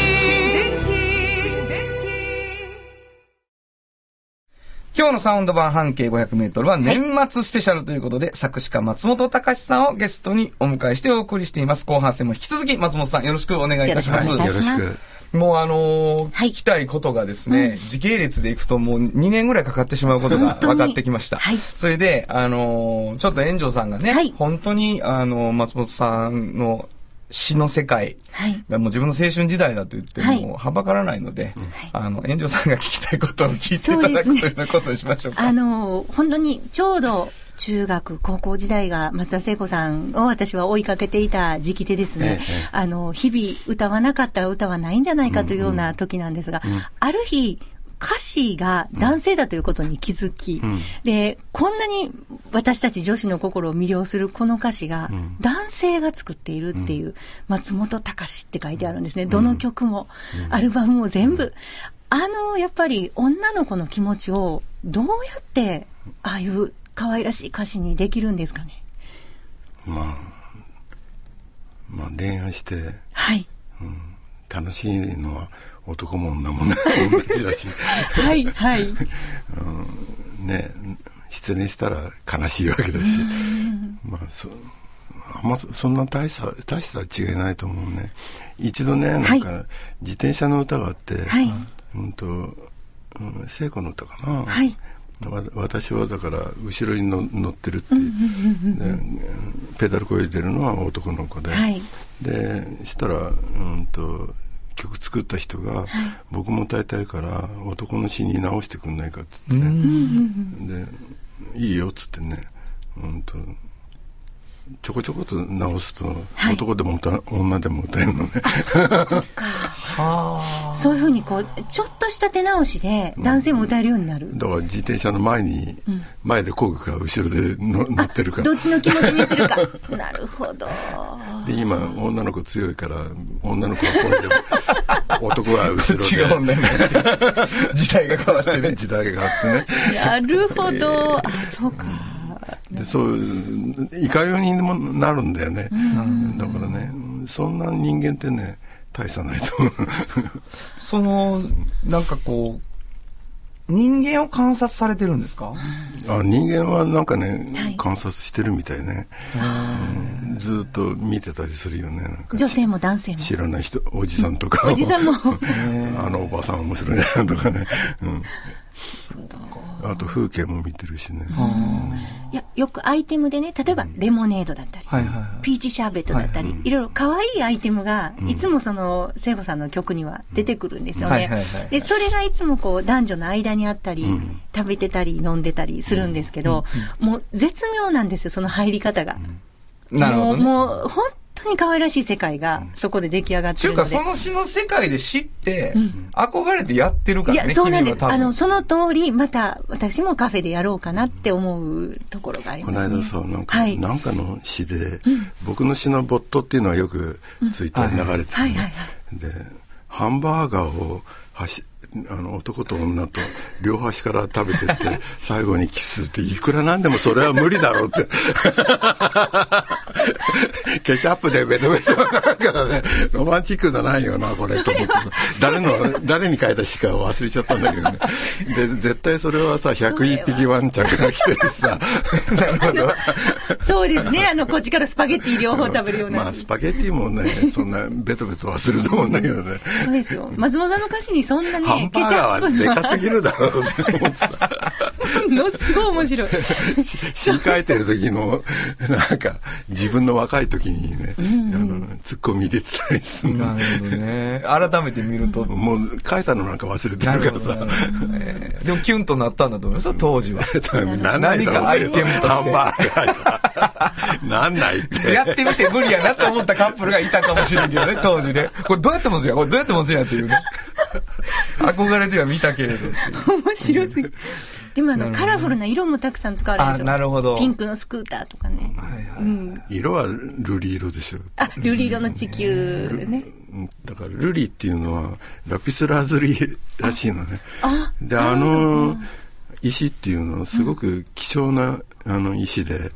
今日のサウンド版半径500メートルは年末スペシャルということで、作詞家松本隆さんをゲストにお迎えしてお送りしています。後半戦も引き続き松本さんよろしくお願いいたします。よろしくお願いよろししますくもうあのーはい。聞きたいことがですね、時系列でいくともう2年ぐらいかかってしまうことが分かってきました。はい。それで、あのーちょっと炎上さんがね、はい。本当にあのー松本さんの詩の世界はい。がもう自分の青春時代だと言ってはい。もはばからないので、あの、炎上さんが聞きたいことを聞いていただくというようなことにしましょうか。あの、本当にちょうど中学、高校時代が松田聖子さんを私は追いかけていた時期でですね、ええあの、日々歌わなかったら歌はないんじゃないかというような時なんですが、ある日、歌詞が男性だということに気づき、ん。で、こんなに私たち女子の心を魅了するこの歌詞が、ん。男性が作っているっていう、松本隆って書いてあるんですね。どの曲も、アルバムも全部。あの、やっぱり女の子の気持ちをどうやって、ああいう可愛らしい歌詞にできるんですかね？まあ、まあ恋愛してはい。楽しいのは男も女もね、同じだし、はい、はい。ね、失恋したら悲しいわけだし、まあそ、あんまそんな大した、大した違いないと思うね。一度ね、なんか、は自転車の歌があって、はいうんと、うん、聖子の歌かな。はい。わ私はだから後ろにの乗ってるって、でペダルこいでるのは男の子で、はい。でしたら、うん、と曲作った人が、僕も歌いたいから男の詩に直してくんないかっつってね、でいいよっつってね、うん、とちょこちょこと直すと、はい男でも歌女でも歌えるのね。そういうふうにこう、ちょっとした手直しで男性も歌えるようになる。だから自転車の前に、前で工具か後ろでの乗ってるかどっちの気持ちにするか。なるほど。で今女の子強いから女の子はこれでも男は後ろで違うんだよね。時代が変わってね。時代があってねなるほど。あ、そうか。でそういかようにもなるんだよね、だからねそんな人間ってね大差ないと思う。その、なんかこう、人間を観察されてるんですか？あ人間はなんかね、はい。観察してるみたいね、うん。ずっと見てたりするよね女性も男性も。知らない人おじさんとか。おじさんも。あのおばさん面白いなとかね、うん、あと風景も見てるしね、いや、よくアイテムでね、例えばレモネードだったり、ピーチシャーベットだったり、いろいろ可愛いアイテムが、いつもその、聖子さんの曲には出てくるんですよはいね。で、それがいつもこう、男女の間にあったり、ん。食べてたり、飲んでたりするんですけど、もう絶妙なんですよ、その入り方が。なるほどね。もう、もう本当に可愛らしい世界が、そこで出来上がってちゅうか、るので。その詩の世界で知って、憧れてやってるからね。いや、そうなんです。あの、その通り、また私もカフェでやろうかなって思うところがありこますね。の間さ、なんか、はい。なんかの詩で、僕の詩のボットっていうのはよくツイッターに流れてて、はいはいはで、ハンバーガーを端あの男と女と両端から食べてって最後にキスっていくらなんでもそれは無理だろうって ケチャップでベトベトなんかねロマンチックじゃないよなこれと思って誰の誰に書いた詩か忘れちゃったんだけどねで絶対それはさ101匹ワンちゃんが来てさなるほどそうですね。あの、こっちからスパゲッティ両方食べるような。まあスパゲッティもねそんなベトベトはすると思うんだけどねそうですよ。松本さんの歌詞にそんなね、ハンバーガーはでかすぎるだろうって思ってた。のすごい面白い。詩書いてる時の、なんか、自分の若い時にね、あの、ツッコミ入れてたりするの。なるほどね。改めて見ると。もう、書いたのなんか忘れてなるるからさえーでもキュンとなったんだと思いますよ、当時は。なんないだろうね何かアイテムとしてハンバーガーじゃ。なんないって。やってみて無理やなと思ったカップルがいたかもしれんけどね、当時ね。これどうやってもすや、これどうやってもすやっていうね。憧れては見たけれど。面白すぎ。でもあの、カラフルな色もたくさん使われるでしょあなるほどピンクのスクーターとかね。はいはい。うん。色は瑠璃色でしょ。あ、瑠璃色の地球ね。うんだから、瑠璃っていうのは、ラピスラズリらしいのね。あ、で、あの、石っていうのはすごく希少な、あの石で、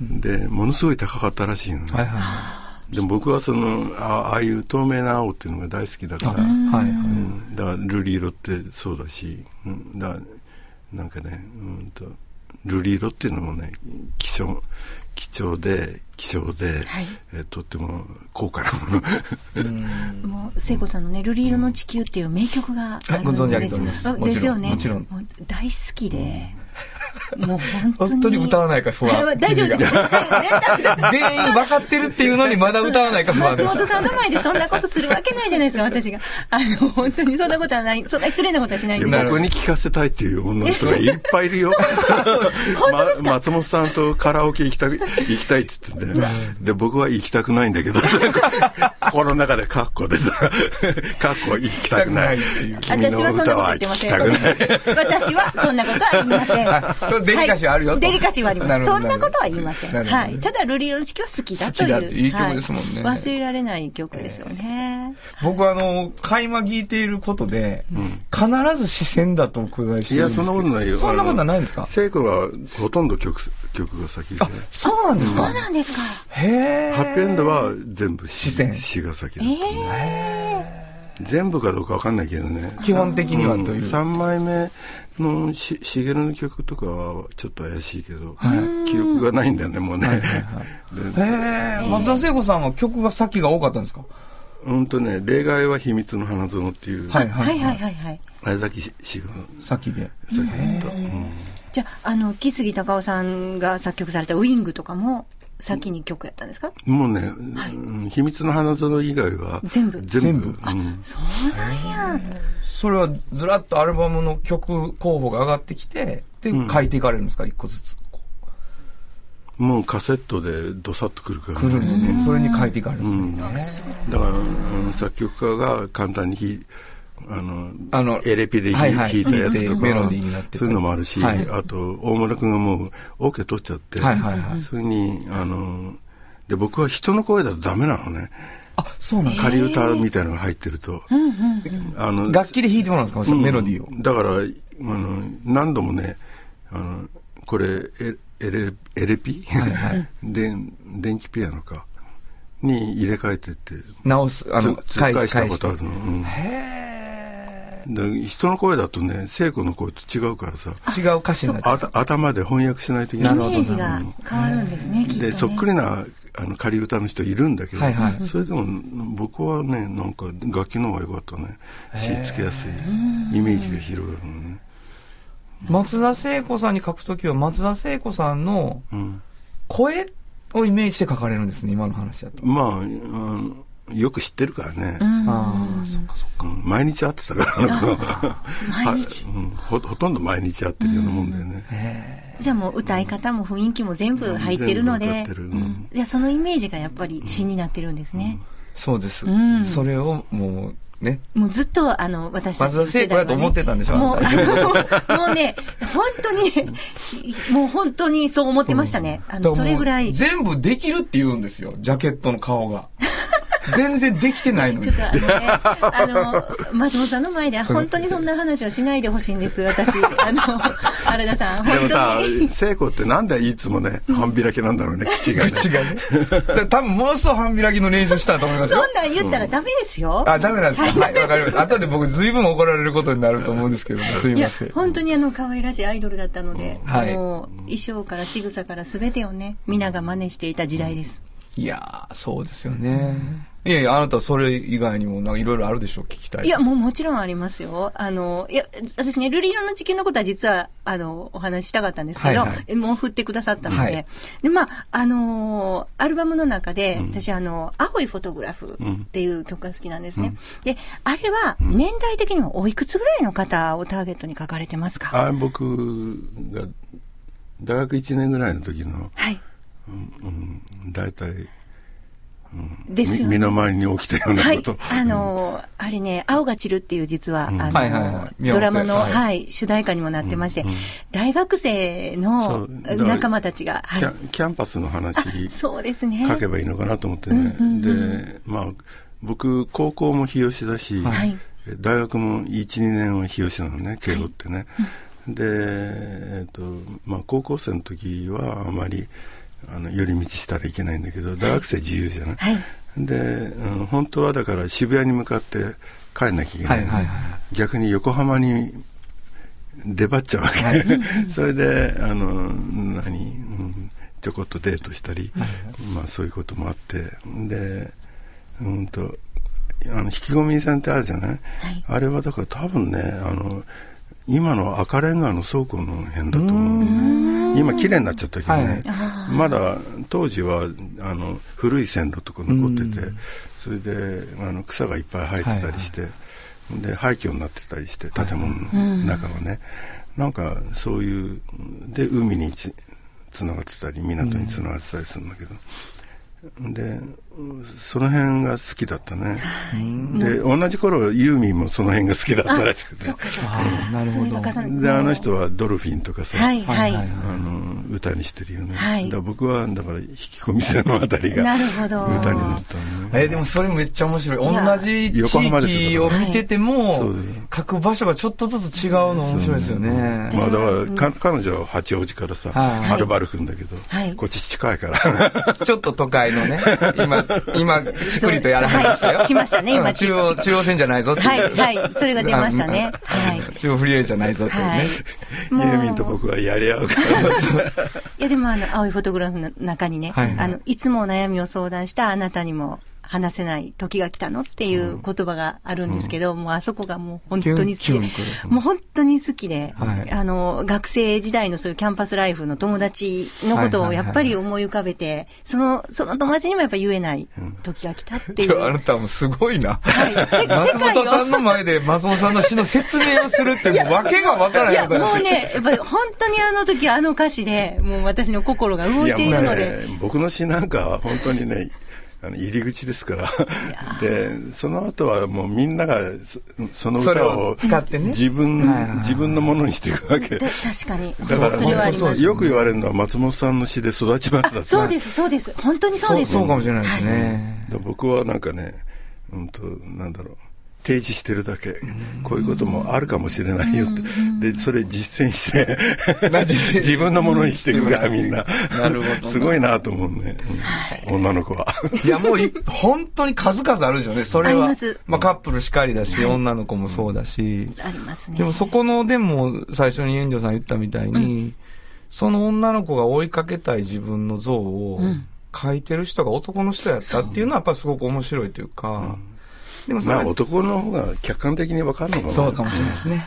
で、ものすごい高かったらしいのね。はいはい。でも僕はそのあ、ああいう透明な青っていうのが大好きだから、はいはい。うん。だから瑠璃色ってそうだし、うん、だなんかね、うんと、瑠璃色っていうのもね、希少、貴重で、希少で、えとっても高価なもの。もう、聖子さんのね、瑠璃色の地球っていう名曲があるんですよ。はい。ご存知ありがとうございます。あですよね。もちろん。ももう大好きで。もう本当本に。当に歌わないか不安。大丈夫です。全員分かってるっていうのにまだ歌わないか不安です。松本さんの前でそんなことするわけないじゃないですか、私が。あの、本当にそんなことはない、そんな失礼なことはしないんでいや僕に聞かせたいっていう女の人がいっぱいいるよ。ま松本さんとカラオケ行きたい、行きたいって言ってて、で、僕は行きたくないんだけど、この中でカッコでさ、カッコ行きたくない。君の私はそんな歌はこと言ってません。聞きたくない。私はそんなことは言いません。あそうデリカシーはあるよとはいデリカシーはあります。なるほどそんなことは言いません。はい。ただ、ルリ色の地球は好きだという。好きだっていい曲ですもんねはい忘れられない曲ですよね。僕はあの、垣間聞いていることで、必ず視線だとお伺いしていや、るんですけどそんなことないよ。そんなことはないんですか？聖子はほとんど曲、曲が先で。そうなんですか？そうなんですか。へえ。ハッピーエンドは全部詩視線詩が先だったね、全部かどうかわかんないけどね。基本的にはという。3枚目のし茂の曲とかはちょっと怪しいけど、記憶がないんだよね、もうね。でへえ。松田聖子さんは曲が先が多かったんですか？うんとね、例外は秘密の花園っていう、はいははいいはいはいはい。あれだけ詩が先で。先だった。うんじゃあ、あの、木杉隆夫さんが作曲されたウィングとかも、先に曲やったんですか？もうね、うん秘密の花園以外は全部。全部。全部。うん。そうなんや。それはずらっとアルバムの曲候補が上がってきて、で、書いていかれるんですか？一個ずつ。こもうカセットでドサッとくるから、う来るんでね、それに書いていかれるんうんですね。だから、うん作曲家が簡単に弾いあの、あのエレピで弾,、はいはいいたやつとか、メロディーになってそういうのもあるし、はい。あと、大村君がもう、OK 取っちゃって、はいはいはい。それに、あの、で、僕は人の声だとダメなのね。あ、そうなん仮歌みたいなのが入ってると。あの楽器で弾いてもらうんですか、そのメロディーを。だから、あの、何度もね、あの、これ、エエレ、エレピ、で電気ピアノか、に入れ替えてって、直す、あの、つ返したことあるの。うん。へで人の声だとね、聖子の声と違うからさ、ー違う歌詞になってあた頭で翻訳しないといけない。イメージが変わるんですね、きっと、ね。で、そっくりなあの仮歌の人いるんだけど、はいはいそれでも僕はね、なんか楽器の方が良かったね。しつけやすい。イメージが広がるのね。松田聖子さんに書くときは、松田聖子さんのうん、声をイメージして書かれるんですね、今の話だと。まあ、うんよく知ってるからね。ああ、そっかそっか。うん毎日会ってたから、毎日？はうんほほとんど毎日会ってるようなもんだよね。じゃあもう歌い方も雰囲気も全部入ってるので、じゃあそのイメージがやっぱり詩になってるんですね。そうです。んそれをもう、ね。もうずっと、あの、私たち松田聖子だと思ってたんでしょもう、あ のもうね、本当にね、もう本当にそう思ってましたね。あの、それぐらい。全部できるって言うんですよ、ジャケットの顔が。全然できてないのにっ。とあのね、あの、松本さんの前では本当にそんな話はしないでほしいんです、私。あの、原田さん、本でもさ聖子ってなんでいつもね、半開きなんだろうね、口がね。口がね。多分ものすごい半開きの練習したと思いますよそん。なん言ったらダメですよ。あ、ダメなんですか？はい、わかりました。後で僕随分怒られることになると思うんですけども、すいません。、本当にあの、可愛らしいアイドルだったので、はいもう、衣装から仕草から全てをね、皆が真似していた時代です。いやー、そうですよね。いやいや、あなたはそれ以外にもなんかいろいろあるでしょう、聞きたい。いや、もうもちろんありますよ。あの、いや、私ね、ルリ色の地球のことは実は、あの、お話ししたかったんですけど、はいはいえもう振ってくださったので、はいで、まあ、あのーアルバムの中で、私、あの、青いフォトグラフっていう曲が好きなんですね。で、あれは、年代的にはおいくつぐらいの方をターゲットに書かれてますか？あ僕が大学1年ぐらいの時の、はい。うん、大体、ですよね。み身の回りに起きたようなはいこと。。あのーあれね、青が散るっていう実は、あのドラマの、はいはい、主題歌にもなってまして、大学生その仲間たちが、はいキャ。キャンパスの話そうですね。書けばいいのかなと思ってね。で、まあ、僕、高校も日吉だし、はい大学も1、2年は日吉なのね、慶応ってね。で、えっと、まあ、高校生の時はあまり、あの、寄り道したらいけないんだけど、大学生自由じゃない？はい。で、うん本当はだから渋谷に向かって帰んなきゃいけない,、はいはいは逆に横浜に出張っちゃうわけ、それであの何、うんちょこっとデートしたり、まあそういうこともあって。でうんとあの引き込み線ってあるじゃない、あれはだから多分ねあの今の赤レンガの倉庫の辺だと思う今綺麗になっちゃったけどね、まだ当時はあの古い線路とか残ってて、それであの草がいっぱい生えてたりして、で廃墟になってたりして建物の中はね、なんかそういうで海につつながってたり港につながってたりするんだけど、でその辺が好きだったね、で同じ頃ユーミンもその辺が好きだったらしくて。そうかそうか。あなるほど。であの人はドルフィンとかさ、はいはい。はいあの歌にしてるよね、はい。だから僕はだから引き込み線のあたりが なるほど。歌になったのね。えーでもそれめっちゃ面白い。や同じ地域よを見てても書く場所がちょっとずつ違うの面白いですよね。まあだからか彼女は八王子からさ、はるばるくんだけど、はい。こっち近いから。ちょっと都会のね、今、今、ちくりとやらはりましたよ。はい来ましたね今うん中央、中央線じゃないぞっていう。はいはいそれが出ましたねはい中央フリーウェイじゃないぞっていうね。はい。ユーミンと僕はやり合うからいやでもあの、青いフォトグラフの中にね、あの、いつもお悩みを相談したあなたにも話せない時が来たのっていう言葉があるんですけど、もうあそこがもう本当に好きもう本当に好きで、はい。あの、学生時代のそういうキャンパスライフの友達のことをやっぱり思い浮かべて、その、その友達にもやっぱ言えない時が来たっていう。ちょあなたもすごいな。はい。せ松本さんの前で松本さんの詩の説明をするってもう訳がわからいや、ないこともうね、やっぱり本当にあの時あの歌詞で、もう私の心が動いているので。ね、僕の詩なんかは本当にねあの入り口ですからでその後はもうみんながそそのそれ歌をを使ってね自分、はいはいはい自分のものにしていくわけで確かに。だからそれはあります。よく言われるのは松本さんの詩で育ちますだってあそうです、そうです。本当にそうです。そうかもしれないですね。で僕はなんかね、うんと、なんだろう、提示してるだけ、こういうこともあるかもしれないよって、で、それ 実践して、自分のものにしていくからみんな。なるほどすごいなと思うね、うん女の子は。いや、もうい、本当に数々あるでしょうね、それは。あります。あカップルしかりだし、女の子もそうだし。ありますね。でもそこの、でも、最初に遠慮さん言ったみたいに、その女の子が追いかけたい自分の像を、描いてる人が男の人やったっていうのはやっぱりすごく面白いというか、でもそれはまあ男の方が客観的にわかるのかな。そうかもしれないですね。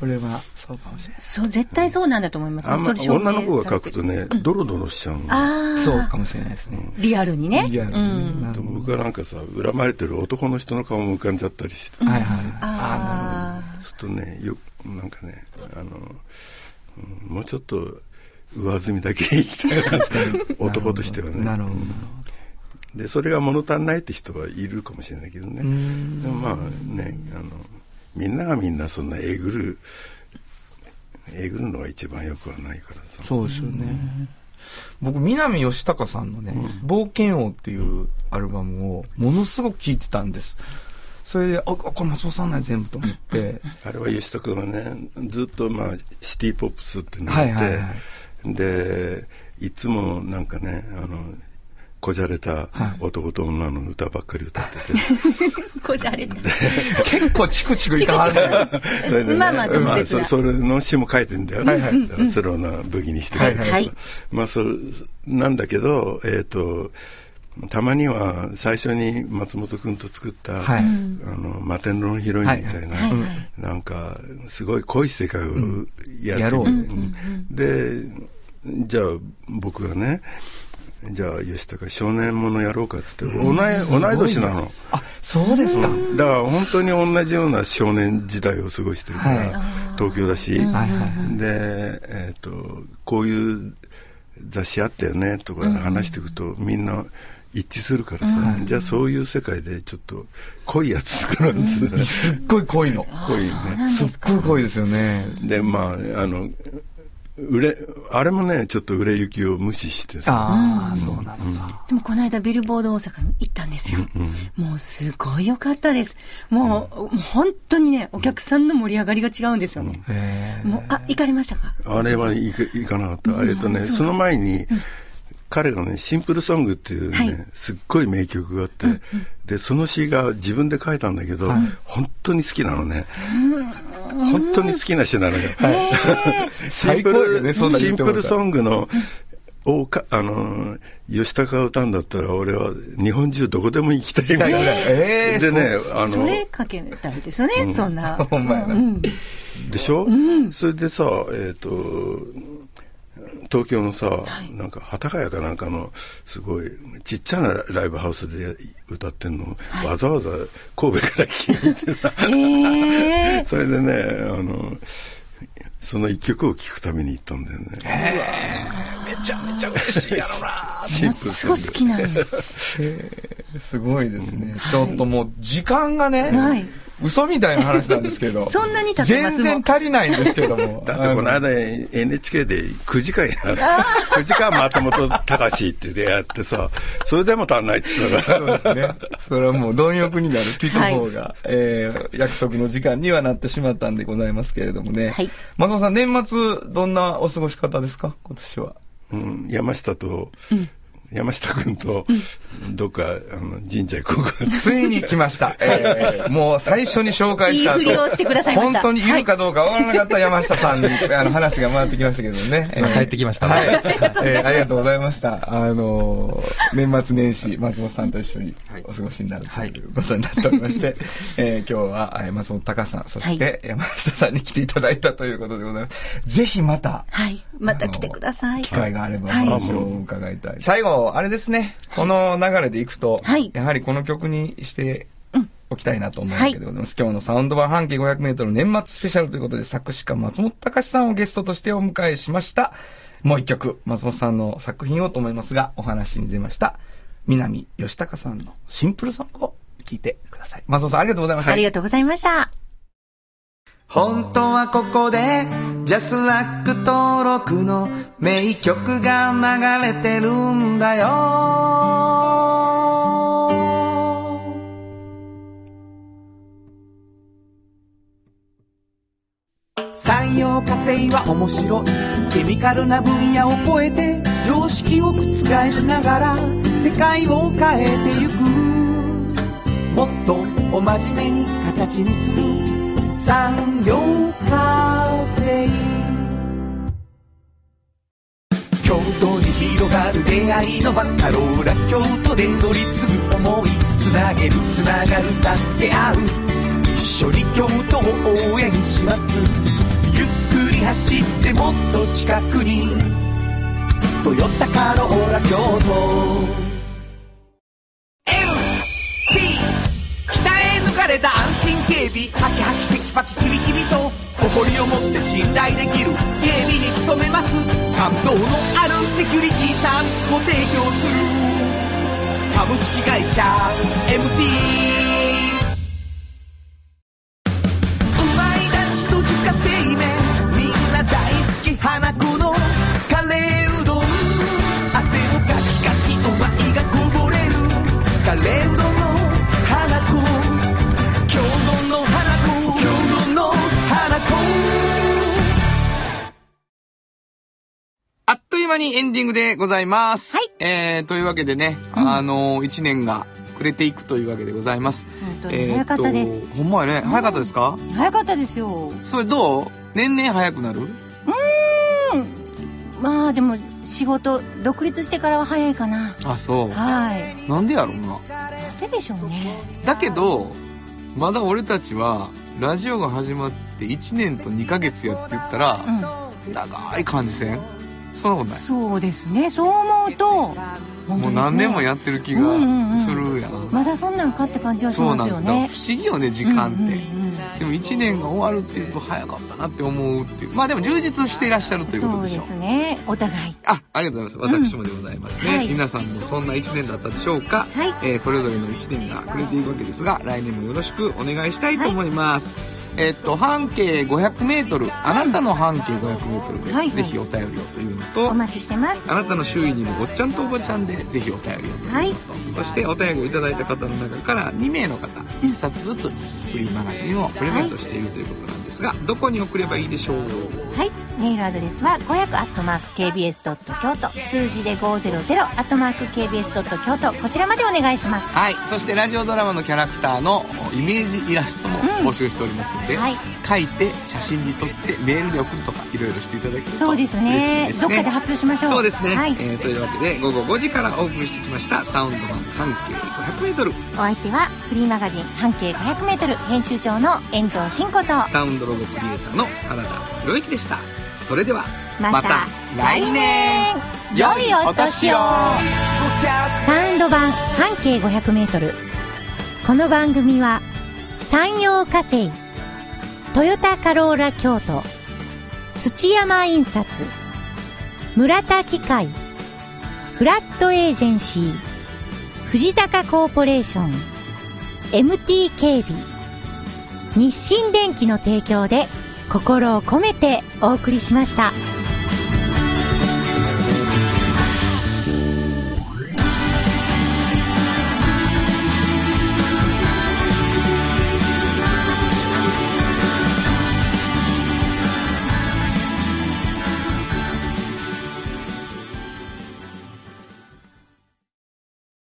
それは、そうかもしれない。そう、絶対そうなんだと思います。あんま女の子が書くとね、ドロドロしちゃうの。ああ。そうかもしれないですね。リアルにね。リアルうん。に。なるほど僕はなんかさ、恨まれてる男の人の顔も浮かんじゃったりして。はいはい。あそうするとね、よなんかね、あの、うんもうちょっと上積みだけいきたいな って男としてはね。なるほど。で、それが物足んないって人はいるかもしれないけどね。でもまあね、あの、みんながみんなそんなえぐる、えぐるのが一番よくはないからさ。そうですよね。僕、南吉高さんのね、冒険王っていうアルバムをものすごく聴いてたんです。それで、あ、これ松本さんなんや全部と思って、あれは吉田君はね、ずっとまあ、シティポップスってなって、はいはいはで、いつもなんかね、あの、こじゃれた男と女の歌ばっかり歌ってて、あ。こじゃれた。結構チクチクいかは。それでね、まあまあまあ、そそれの詩も書いてんだよね。はいはい。スローな武器にしてくれて、はいはい。まあ、そなんだけど、えっ、と、たまには最初に松本君と作った、はい。あの、摩天楼のヒロインみたいな、はいはい。なんか、すごい濃い世界をやってやろう。うん。で、じゃあ僕がね、じゃあ吉高少年ものやろうかっつって、同い同い年なの。あ、そうですか。だから本当に同じような少年時代を過ごしてるから、はい東京だし、で、えっ、と、こういう雑誌あったよねとか話していくと、みんな一致するからさ、じゃあそういう世界でちょっと濃いやつ作るんです。すっごい濃いの。濃いね。すっごい濃いですよね。で、まあ、あの、売れ、あれもね、ちょっと売れ行きを無視してさ、ああ、そうなのか。でもこの間ビルボード大阪に行ったんですよ。もうすごい良かったです。もう、もう本当にね、お客さんの盛り上がりが違うんですよね。へえ。もう、あ、行かれましたか？あれは行か行かなかった。えっとね、その前に、彼がね、シンプルソングっていうね、はい。すっごい名曲があって、で、その詩が自分で書いたんだけど、本当に好きなのね。本当に好きな詩なのよ。シン最プル、そんなシンプルソングの、をか、あの、吉高が歌うんだったら、俺は日本中どこでも行きたいみたいな。えーでね、あの、それかけたいですよね、そんな。ほんまやな。うん。でしょ、それでさ、えっ、と、東京のさ、なんか幡ヶ谷かなんかのすごいちっちゃなライブハウスで歌ってんの、わざわざ神戸から聞いてさ、ええ。それでねあのその一曲を聴くために行ったんだよね。めちゃめちゃ嬉しいやろな。シンプルすごい好きなんです。すごいですね。ちょっともう時間がね、はい嘘みたいな話なんですけど。そんなに経ってます全然足りないんですけども。だってこの間 NHK で9時間やる9時間松本隆って出会ってさそれでも足んないって言ってたからそうですね。それはもう貪欲になる聞く方が、えー約束の時間にはなってしまったんでございますけれどもね。はい松本さん、年末どんなお過ごし方ですか？今年は。うん、山下と、山下君と、どっか、あの、神社行こうか。ついに来ました。えーもう最初に紹介した後してくださいました本当にいるかどうかわからなかった山下さんに、あの話が回ってきましたけどね。えー帰ってきましたねはい。えーありがとうございました。あのー年末年始、松本さんと一緒にお過ごしになるということになっておりまして、えー今日は、えー松本隆さん、そして山下さんに来ていただいたということでございます。ぜひまた、はい。また来てください。機会があればおはい話を伺いたい。最後、あれですね。この流れでいくと、はいやはりこの曲にしておきたいなと思うわけでございます。今日のサウンド版半径500メートル年末スペシャルということで、作詞家松本隆さんをゲストとしてお迎えしました。もう一曲、松本さんの作品をと思いますが、お話に出ました。南吉高さんのシンプルソングを聞いてください。松本さんありがとうございました。ありがとうございました。本当はここでジャスラック登録の名曲が流れてるんだよ。産業化成は面白い。ケミカルな分野を超えて常識を覆しながら世界を変えてゆく。もっとお真面目に形にする。産業化成京都に広がる出会いのバカローラ京都で乗り継ぐ思いつなげるつながる助け合う。一緒に京都を応援します。ゆっくり走ってもっと近くに「トヨタカローラ京都」パキキビキビと誇りを持って信頼できる警備に努めます。感動のあるセキュリティサービスを提供する。株式会社 MT 間にエンディングでございます。はいえー、というわけでね、あのー、一年が暮れていくというわけでございます。本当に早かったです。ほんまやね。早かったですか？早かったですよ。それどう？年々早くなる？まあでも仕事独立してからは早いかな。あ、そう。はい。なんでやろうな。なんででしょうね。だけど、まだ俺たちは、ラジオが始まって1年と2ヶ月やって言ったら、う長い感じせん？そんなことん。ない。そうですね。そう思うと、本当もう何年もやってる気がうんうんうんするやん。まだそんなんかって感じはしますよなんですだからね。不思議よね、時間って。うんうんうんでも1年が終わるっていうと早かったなって思うっていう。まあでも充実していらっしゃるということでしょうそうです。ね。お互い。あ、ありがとうございます。私もでございますね。うんはい皆さんもそんな1年だったでしょうか、はいえーそれぞれの1年がくれていくわけですが、来年もよろしくお願いしたいと思います。えっと、半径500メートル、あなたの半径500メートルで、はいぜひお便りをというのと、お待ちしてます。あなたの周囲にもおっちゃんとおばちゃんでぜひお便りをというのと、はいそしてお便りをいただいた方の中から2名の方1冊ずつフリーマガジンをプレゼントしているということなんですが、どこに送ればいいでしょう？はい。メールアドレスは500アットマーク KBS ドット京都。数字で500アットマーク KBS ドット京都。こちらまでお願いします。はい。そしてラジオドラマのキャラクターのイメージイラストも募集しておりますので、はい。書いて写真に撮ってメールで送るとかいろいろしていただけるとそうですね。ですどっかで発表しましょう。そうですね、はい。えーというわけで午後5時からお送りしてきましたサウンド版半径 500m お相手はフリーマガジン半径500メートル編集長の炎上真子と。サウンドロゴクリエイターの原田博之でしたそれではまた来年。良いお年を。サウンド版半径500メートル。この番組は、山陽火星、トヨタカローラ京都、土山印刷、村田機械、フラットエージェンシー、藤高コーポレーション、MT 警備、日清電機の提供で心を込めてお送りしました。